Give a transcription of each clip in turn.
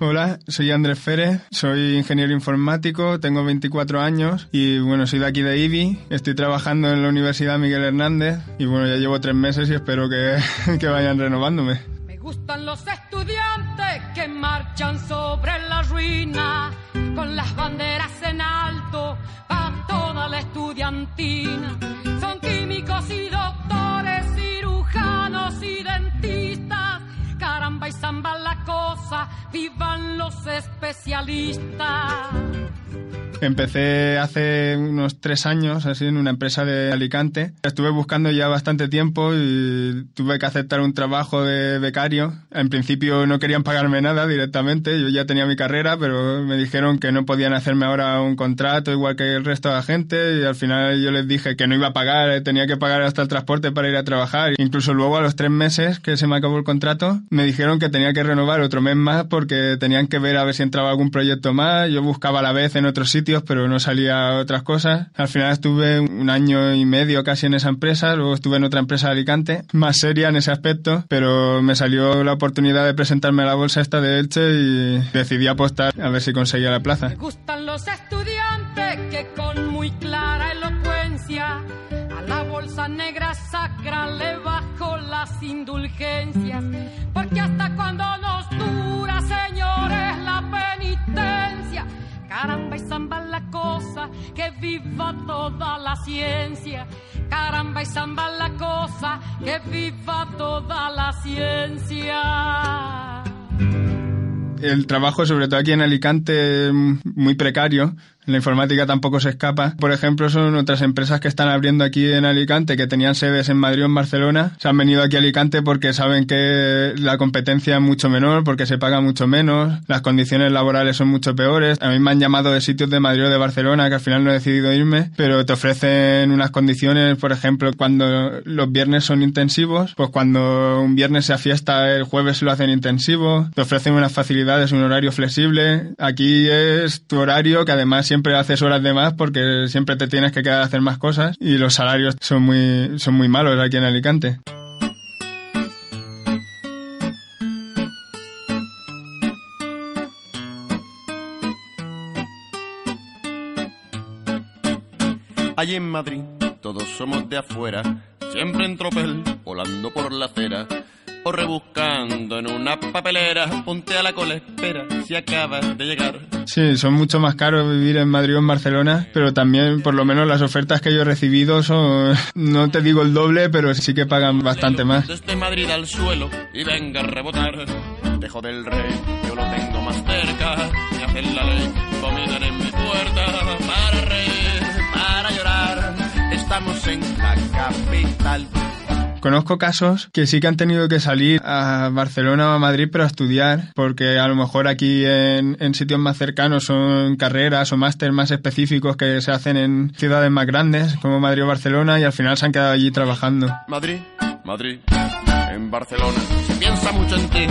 Hola, soy Andrés Férez, soy ingeniero informático, tengo 24 años y bueno, soy de aquí de IBI, estoy trabajando en la Universidad Miguel Hernández y bueno, ya llevo tres meses y espero que, que vayan renovándome. Me gustan los estudiantes que marchan sobre la ruina con las banderas en alto para toda la estudiantina. Son químicos y doctores, zamba la cosa, vivan los especialistas. Empecé hace unos tres años, así, en una empresa de Alicante. Estuve buscando ya bastante tiempo y tuve que aceptar un trabajo de becario. En principio no querían pagarme nada directamente, yo ya tenía mi carrera, pero me dijeron que no podían hacerme ahora un contrato igual que el resto de la gente y al final yo les dije que no iba a pagar, tenía que pagar hasta el transporte para ir a trabajar. Incluso luego a los tres meses que se me acabó el contrato, me dijeron que tenía que renovar otro mes más porque tenían que ver a ver si entraba algún proyecto más. Yo buscaba a la vez en otros sitios pero no salía otras cosas. Al final estuve un año y medio casi en esa empresa, luego estuve en otra empresa de Alicante, más seria en ese aspecto, pero me salió la oportunidad de presentarme a la bolsa esta de Elche y decidí apostar a ver si conseguía la plaza. Me gustan los estudiantes que la cosa, que viva toda la ciencia. Caramba y zamba la cosa, que viva toda la ciencia. El trabajo, sobre todo aquí en Alicante, muy precario. La informática tampoco se escapa. Por ejemplo, son otras empresas que están abriendo aquí en Alicante, que tenían sedes en Madrid o en Barcelona. Se han venido aquí a Alicante porque saben que la competencia es mucho menor, porque se paga mucho menos, las condiciones laborales son mucho peores. A mí me han llamado de sitios de Madrid o de Barcelona, que al final no he decidido irme, pero te ofrecen unas condiciones, por ejemplo, cuando los viernes son intensivos, pues cuando un viernes se fiesta, el jueves lo hacen intensivo. Te ofrecen unas facilidades, un horario flexible. Aquí es tu horario que además siempre haces horas de más porque siempre te tienes que quedar a hacer más cosas y los salarios son muy, son muy malos aquí en Alicante. Allí en Madrid todos somos de afuera, siempre en tropel, volando por la acera o rebuscando en una papelera, ponte a la cola, espera si acabas de llegar. Sí, son mucho más caros vivir en Madrid o en Barcelona, pero también por lo menos las ofertas que yo he recibido son, no te digo el doble, pero sí que pagan bastante más. Desde Madrid al suelo y venga a rebotar, dejo del rey, yo lo tengo más cerca, me hacen la ley, dominan en mi puerta, para reír, para llorar, estamos en la capital. Conozco casos que sí que han tenido que salir a Barcelona o a Madrid pero a estudiar, porque a lo mejor aquí en, en sitios más cercanos son carreras o másteres más específicos que se hacen en ciudades más grandes como Madrid o Barcelona y al final se han quedado allí trabajando. Madrid, Madrid, en Barcelona, se piensa mucho en ti.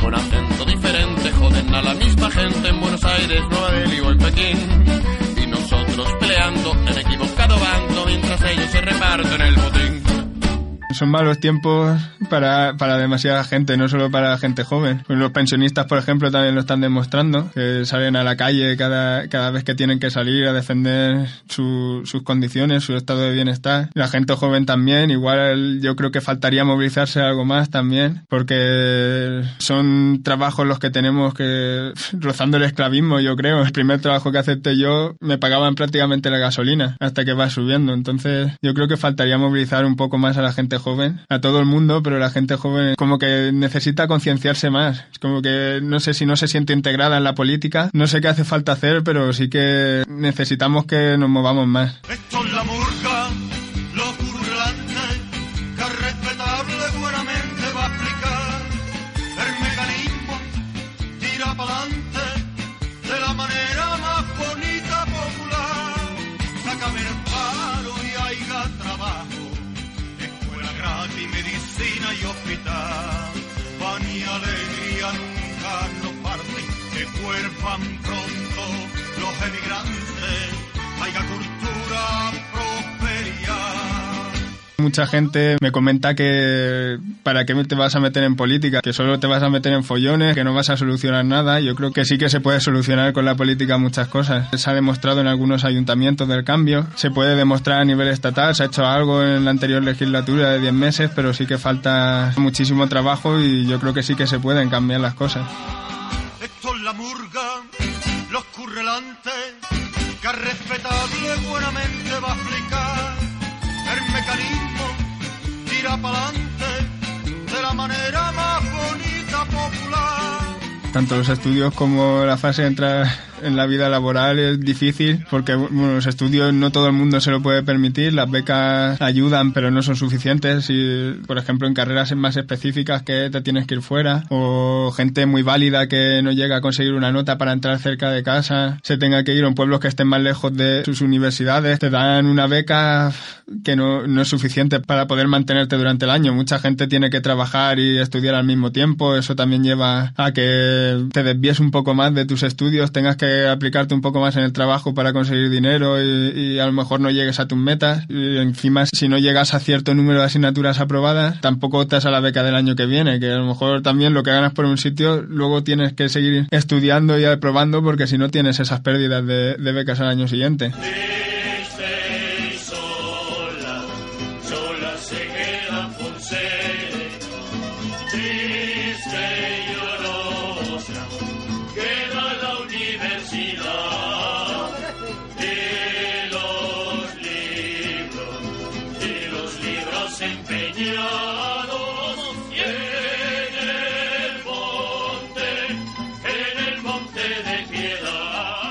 Con acento diferente, joden a la misma gente en Buenos Aires, Nueva Delhi o en Pekín. Y nosotros peleando en equivocado bando mientras ellos se reparten el botín. Son malos tiempos para, para demasiada gente, no solo para gente joven. Los pensionistas, por ejemplo, también lo están demostrando, que salen a la calle cada, cada vez que tienen que salir a defender su- sus condiciones, su estado de bienestar. La gente joven también, igual yo creo que faltaría movilizarse algo más también, porque son trabajos los que tenemos que, rozando el esclavismo, yo creo. El primer trabajo que acepté yo me pagaban prácticamente la gasolina hasta que va subiendo. Entonces yo creo que faltaría movilizar un poco más a la gente joven, a todo el mundo, pero la gente joven como que necesita concienciarse más. Es como que no sé si no se siente integrada en la política, no sé qué hace falta hacer, pero sí que necesitamos que nos movamos más. Mucha gente me comenta que para qué te vas a meter en política, que solo te vas a meter en follones, que no vas a solucionar nada. Yo creo que sí que se puede solucionar con la política muchas cosas. Se ha demostrado en algunos ayuntamientos del cambio, se puede demostrar a nivel estatal, se ha hecho algo en la anterior legislatura de 10 meses, pero sí que falta muchísimo trabajo y yo creo que sí que se pueden cambiar las cosas. Esto es la murga, los currelantes, que respetable buenamente va a mecanismo, Tanto los estudios como la fase de entrar en la vida laboral es difícil porque bueno, los estudios no todo el mundo se lo puede permitir, las becas ayudan pero no son suficientes y por ejemplo en carreras más específicas que te tienes que ir fuera o gente muy válida que no llega a conseguir una nota para entrar cerca de casa, se tenga que ir en pueblos que estén más lejos de sus universidades, te dan una beca que no, no es suficiente para poder mantenerte durante el año. Mucha gente tiene que trabajar y estudiar al mismo tiempo, eso también lleva a que te desvíes un poco más de tus estudios, tengas que aplicarte un poco más en el trabajo para conseguir dinero y, a lo mejor no llegues a tus metas. Y encima, si no llegas a cierto número de asignaturas aprobadas, tampoco optas a la beca del año que viene, que a lo mejor también lo que ganas por un sitio, luego tienes que seguir estudiando y aprobando porque si no tienes esas pérdidas de becas al año siguiente.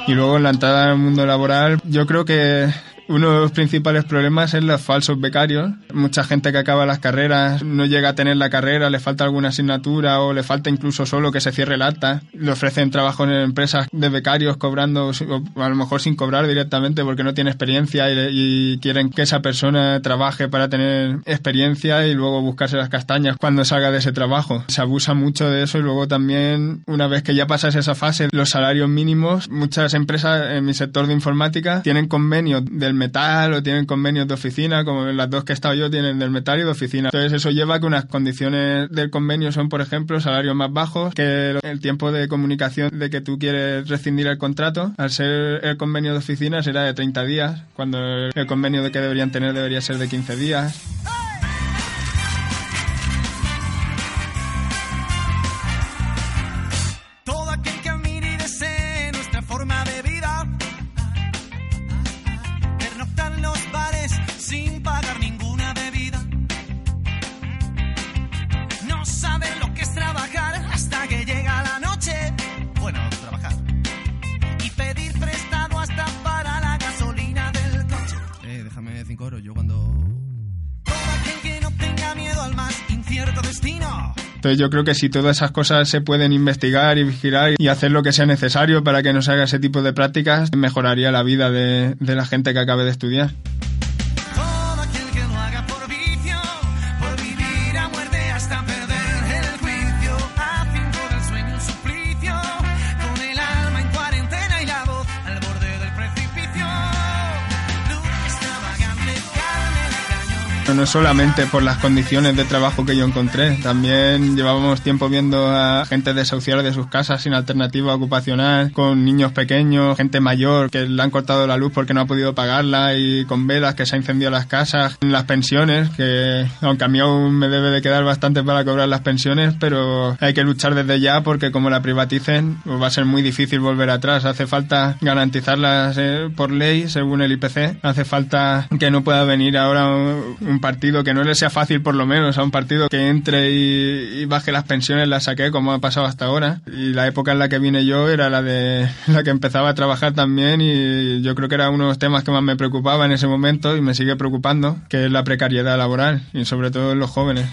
Y luego en la entrada al mundo laboral, yo creo que uno de los principales problemas es los falsos becarios. Mucha gente que acaba las carreras no llega a tener la carrera, le falta alguna asignatura o le falta incluso solo que se cierre el acta. Le ofrecen trabajo en empresas de becarios cobrando, o a lo mejor sin cobrar directamente porque no tiene experiencia y, y quieren que esa persona trabaje para tener experiencia y luego buscarse las castañas cuando salga de ese trabajo. Se abusa mucho de eso y luego también, una vez que ya pasas esa fase, los salarios mínimos, muchas empresas en mi sector de informática tienen convenios del metal o tienen convenios de oficina, como las dos que he estado yo tienen del metal y de oficina. Entonces eso lleva a que unas condiciones del convenio son, por ejemplo, salarios más bajos, que el tiempo de comunicación de que tú quieres rescindir el contrato, al ser el convenio de oficina será de 30 días, cuando el convenio de que deberían tener debería ser de 15 días. Entonces yo creo que si todas esas cosas se pueden investigar y vigilar y hacer lo que sea necesario para que no se haga ese tipo de prácticas, mejoraría la vida de, de la gente que acabe de estudiar. No solamente por las condiciones de trabajo que yo encontré, también llevábamos tiempo viendo a gente desahuciar de sus casas sin alternativa ocupacional, con niños pequeños, gente mayor que le han cortado la luz porque no ha podido pagarla y con velas que se ha incendiado las casas, las pensiones, que aunque a mí aún me debe de quedar bastante para cobrar las pensiones, pero hay que luchar desde ya porque como la privaticen pues va a ser muy difícil volver atrás. Hace falta garantizarlas eh, por ley según el IPC, hace falta que no pueda venir ahora un, un partido que no le sea fácil por lo menos a un partido que entre y, baje las pensiones, las saque como ha pasado hasta ahora. Y la época en la que vine yo era la de la que empezaba a trabajar también y yo creo que era uno de los temas que más me preocupaba en ese momento y me sigue preocupando, que es la precariedad laboral y sobre todo en los jóvenes.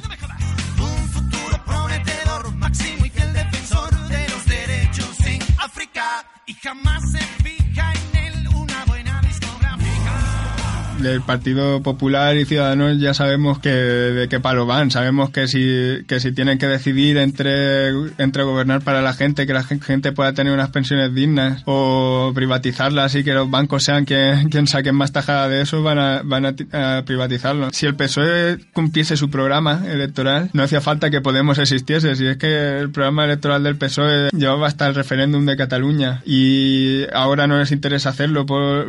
Del Partido Popular y Ciudadanos ya sabemos que de qué palo van. Sabemos que si, que si tienen que decidir entre, entre gobernar para la gente, que la gen- gente pueda tener unas pensiones dignas o privatizarlas y que los bancos sean quien, quien saquen más tajada de eso, van a, van a, a privatizarlo. Si el PSOE cumpliese su programa electoral, no hacía falta que Podemos existiese. Si es que el programa electoral del PSOE llevaba hasta el referéndum de Cataluña y ahora no les interesa hacerlo por,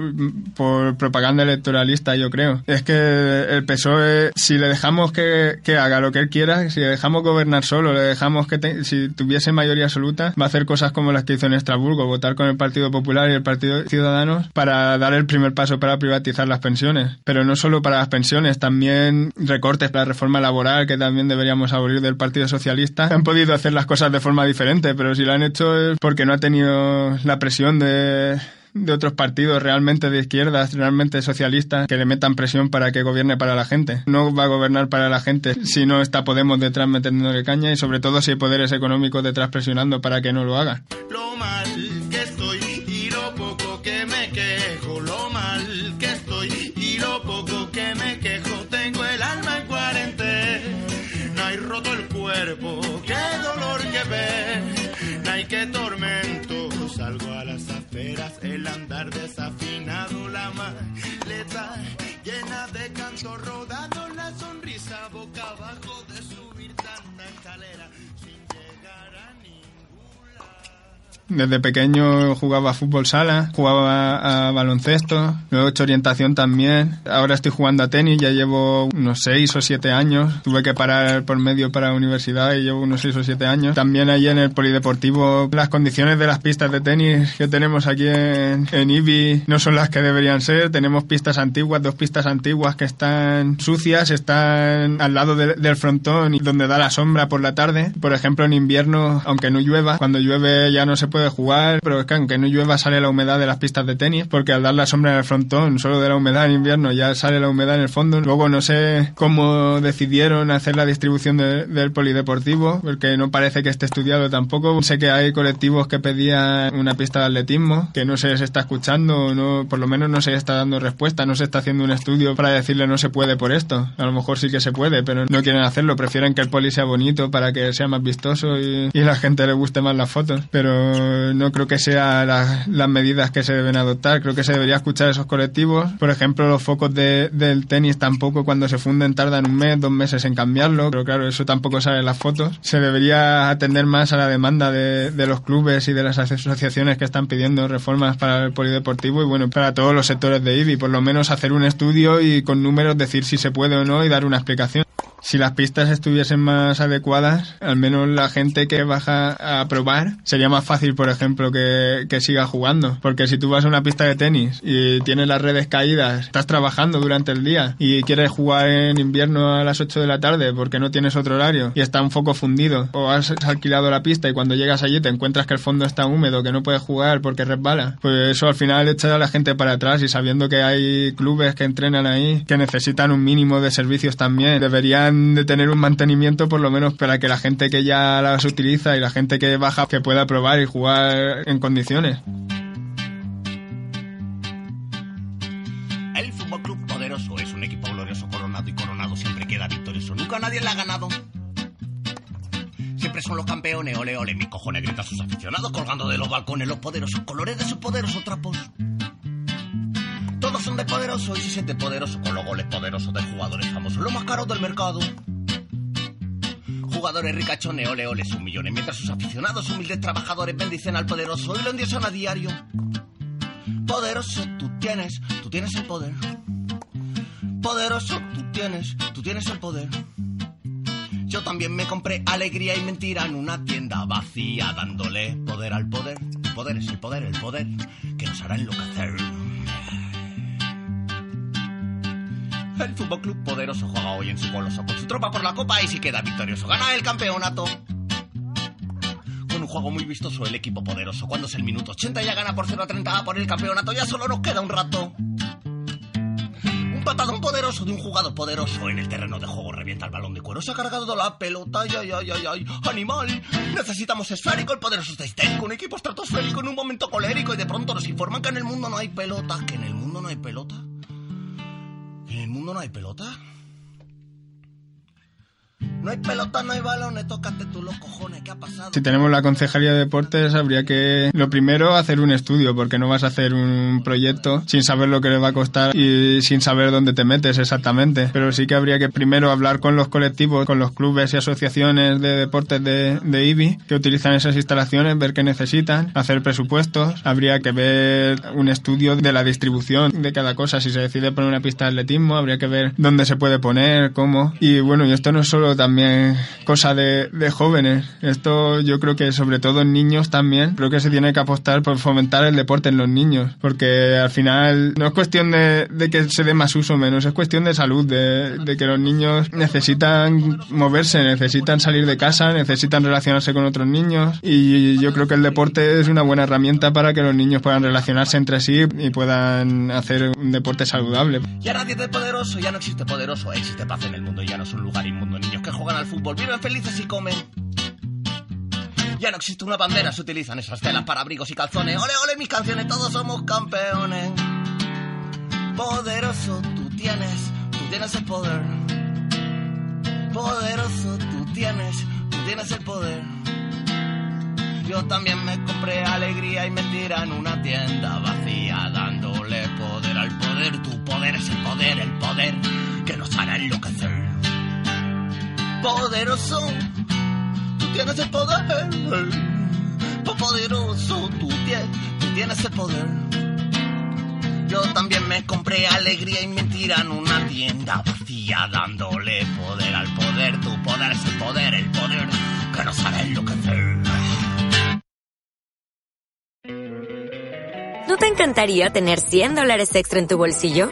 por propaganda electoralista, yo creo. Es que el PSOE, si le dejamos que, que haga lo que él quiera, si le dejamos gobernar solo, le dejamos que te- si tuviese mayoría absoluta, va a hacer cosas como las que hizo en Estrasburgo, votar con el Partido Popular y el Partido Ciudadanos para dar el primer paso para privatizar las pensiones. Pero no solo para las pensiones, también recortes para la reforma laboral que también deberíamos abolir del Partido Socialista. Han podido hacer las cosas de forma diferente, pero si lo han hecho es porque no ha tenido la presión de de otros partidos realmente de izquierdas, realmente socialistas, que le metan presión para que gobierne para la gente. No va a gobernar para la gente si no está Podemos detrás metiéndole caña y sobre todo si hay poderes económicos detrás presionando para que no lo haga. Lo mal que estoy y lo poco que me quejo, lo mal que estoy y lo poco que me quejo, tengo el alma en cuarentena y roto el cuerpo, qué dolor que ver, hay que tormento, salgo a las aferas, el andar desafinado, la maleta llena de canto, rodando la sonrisa boca abajo de subir tanta escalera Desde pequeño jugaba a fútbol sala, jugaba a baloncesto, luego he hecho orientación también. Ahora estoy jugando a tenis, ya llevo unos 6 o 7 años. Tuve que parar por medio para la universidad y llevo unos 6 o 7 años. También allí en el polideportivo las condiciones de las pistas de tenis que tenemos aquí en, en IBI no son las que deberían ser. Tenemos pistas antiguas, dos pistas antiguas que están sucias, están al lado de- del frontón y donde da la sombra por la tarde. Por ejemplo, en invierno, aunque no llueva, cuando llueve ya no se puede jugar, pero es que aunque no llueva sale la humedad de las pistas de tenis, porque al dar la sombra en el frontón, solo de la humedad en invierno ya sale la humedad en el fondo. Luego no sé cómo decidieron hacer la distribución de- del polideportivo, porque no parece que esté estudiado tampoco. Sé que hay colectivos que pedían una pista de atletismo, que no se, se está escuchando, no, por lo menos no se está dando respuesta, no se está haciendo un estudio para decirle no se puede por esto. A lo mejor sí que se puede, pero no quieren hacerlo, prefieren que el poli sea bonito para que sea más vistoso y, y la gente le guste más las fotos. Pero no creo que sean las medidas que se deben adoptar. Creo que se debería escuchar esos colectivos. Por ejemplo, los focos de- del tenis tampoco cuando se funden tardan un mes, dos meses en cambiarlo. Pero claro, eso tampoco sale en las fotos. Se debería atender más a la demanda de, de los clubes y de las asociaciones que están pidiendo reformas para el polideportivo y bueno, para todos los sectores de IBI. Por lo menos hacer un estudio y con números decir si se puede o no y dar una explicación. Si las pistas estuviesen más adecuadas, al menos la gente que baja a probar, sería más fácil, por ejemplo, que, que siga jugando. Porque si tú vas a una pista de tenis y tienes las redes caídas, estás trabajando durante el día y quieres jugar en invierno a las 8 de la tarde porque no tienes otro horario y está un foco fundido, o has alquilado la pista y cuando llegas allí te encuentras que el fondo está húmedo, que no puedes jugar porque resbala, pues eso al final echa a la gente para atrás y sabiendo que hay clubes que entrenan ahí, que necesitan un mínimo de servicios también, deberían de tener un mantenimiento por lo menos para que la gente que ya las utiliza y la gente que baja que pueda probar y jugar en condiciones. El Fútbol Club Poderoso es un equipo glorioso, coronado y coronado siempre queda victorioso. Nunca nadie le ha ganado. Siempre son los campeones, ole ole. Mi cojones grita a sus aficionados colgando de los balcones los poderosos colores de sus poderosos trapos. Todos son de poderoso y se siente poderoso con los goles poderosos de jugadores famosos, los más caros del mercado. Jugadores ricachones, ole ole, sus millones, mientras sus aficionados, humildes trabajadores, bendicen al poderoso y lo endiosan a diario. Poderoso, tú tienes, tú tienes el poder. Poderoso, tú tienes, tú tienes el poder. Yo también me compré alegría y mentira en una tienda vacía, dándole poder al poder. El poder es el poder, el poder que nos hará enloquecer. El Fútbol Club Poderoso juega hoy en su coloso con su tropa por la copa y si queda victorioso gana el campeonato. Con un juego muy vistoso el equipo poderoso. Cuando es el minuto 80 ya gana por 0 a 30 por el campeonato. Ya solo nos queda un rato. Un patadón poderoso de un jugador poderoso en el terreno de juego. Revienta el balón de cuero. Se ha cargado la pelota. Ay, ay, ay, ay, ay. Animal. Necesitamos esférico. El poderoso está histérico. Un equipo estratosférico en un momento colérico. Y de pronto nos informan que en el mundo no hay pelota. ¿Que en el mundo no hay pelota? ¿Que en el mundo no hay pelota? No hay pelota, no hay balones, tócate tú los cojones, ¿qué ha pasado? Si tenemos la Concejalía de Deportes, habría que, lo primero, hacer un estudio, porque no vas a hacer un proyecto sin saber lo que le va a costar y sin saber dónde te metes exactamente. Pero sí que habría que primero hablar con los colectivos, con los clubes y asociaciones de deportes de, de IBI que utilizan esas instalaciones, ver qué necesitan, hacer presupuestos. Habría que ver un estudio de la distribución de cada cosa. Si se decide poner una pista de atletismo, habría que ver dónde se puede poner, cómo. Y bueno, y esto no es solo también cosa de, de jóvenes. Esto yo creo que sobre todo en niños también, creo que se tiene que apostar por fomentar el deporte en los niños, porque al final no es cuestión de, de que se dé más uso o menos, es cuestión de salud, de, de que los niños necesitan moverse, necesitan salir de casa, necesitan relacionarse con otros niños y yo creo que el deporte es una buena herramienta para que los niños puedan relacionarse entre sí y puedan hacer un deporte saludable. Ya nadie es poderoso, ya no existe poderoso, existe paz en el mundo, ya no es un lugar inmundo. Niños que juegan al fútbol, viven felices y comen. Ya no existe una bandera, se utilizan esas telas para abrigos y calzones. Ole, ole, mis canciones, todos somos campeones. Poderoso, tú tienes, tú tienes el poder. Poderoso, tú tienes, tú tienes el poder. Yo también me compré alegría y mentira en una tienda vacía, dándole poder al poder. Tu poder es el poder, el poder que nos hará enloquecer. Poderoso, tú tienes el poder. Poderoso, tú tienes, el poder. Yo también me compré alegría y mentira en una tienda vacía, dándole poder al poder. Tu poder es el poder, el poder que nos hará enloquecer. ¿No te encantaría tener 100 dólares extra en tu bolsillo?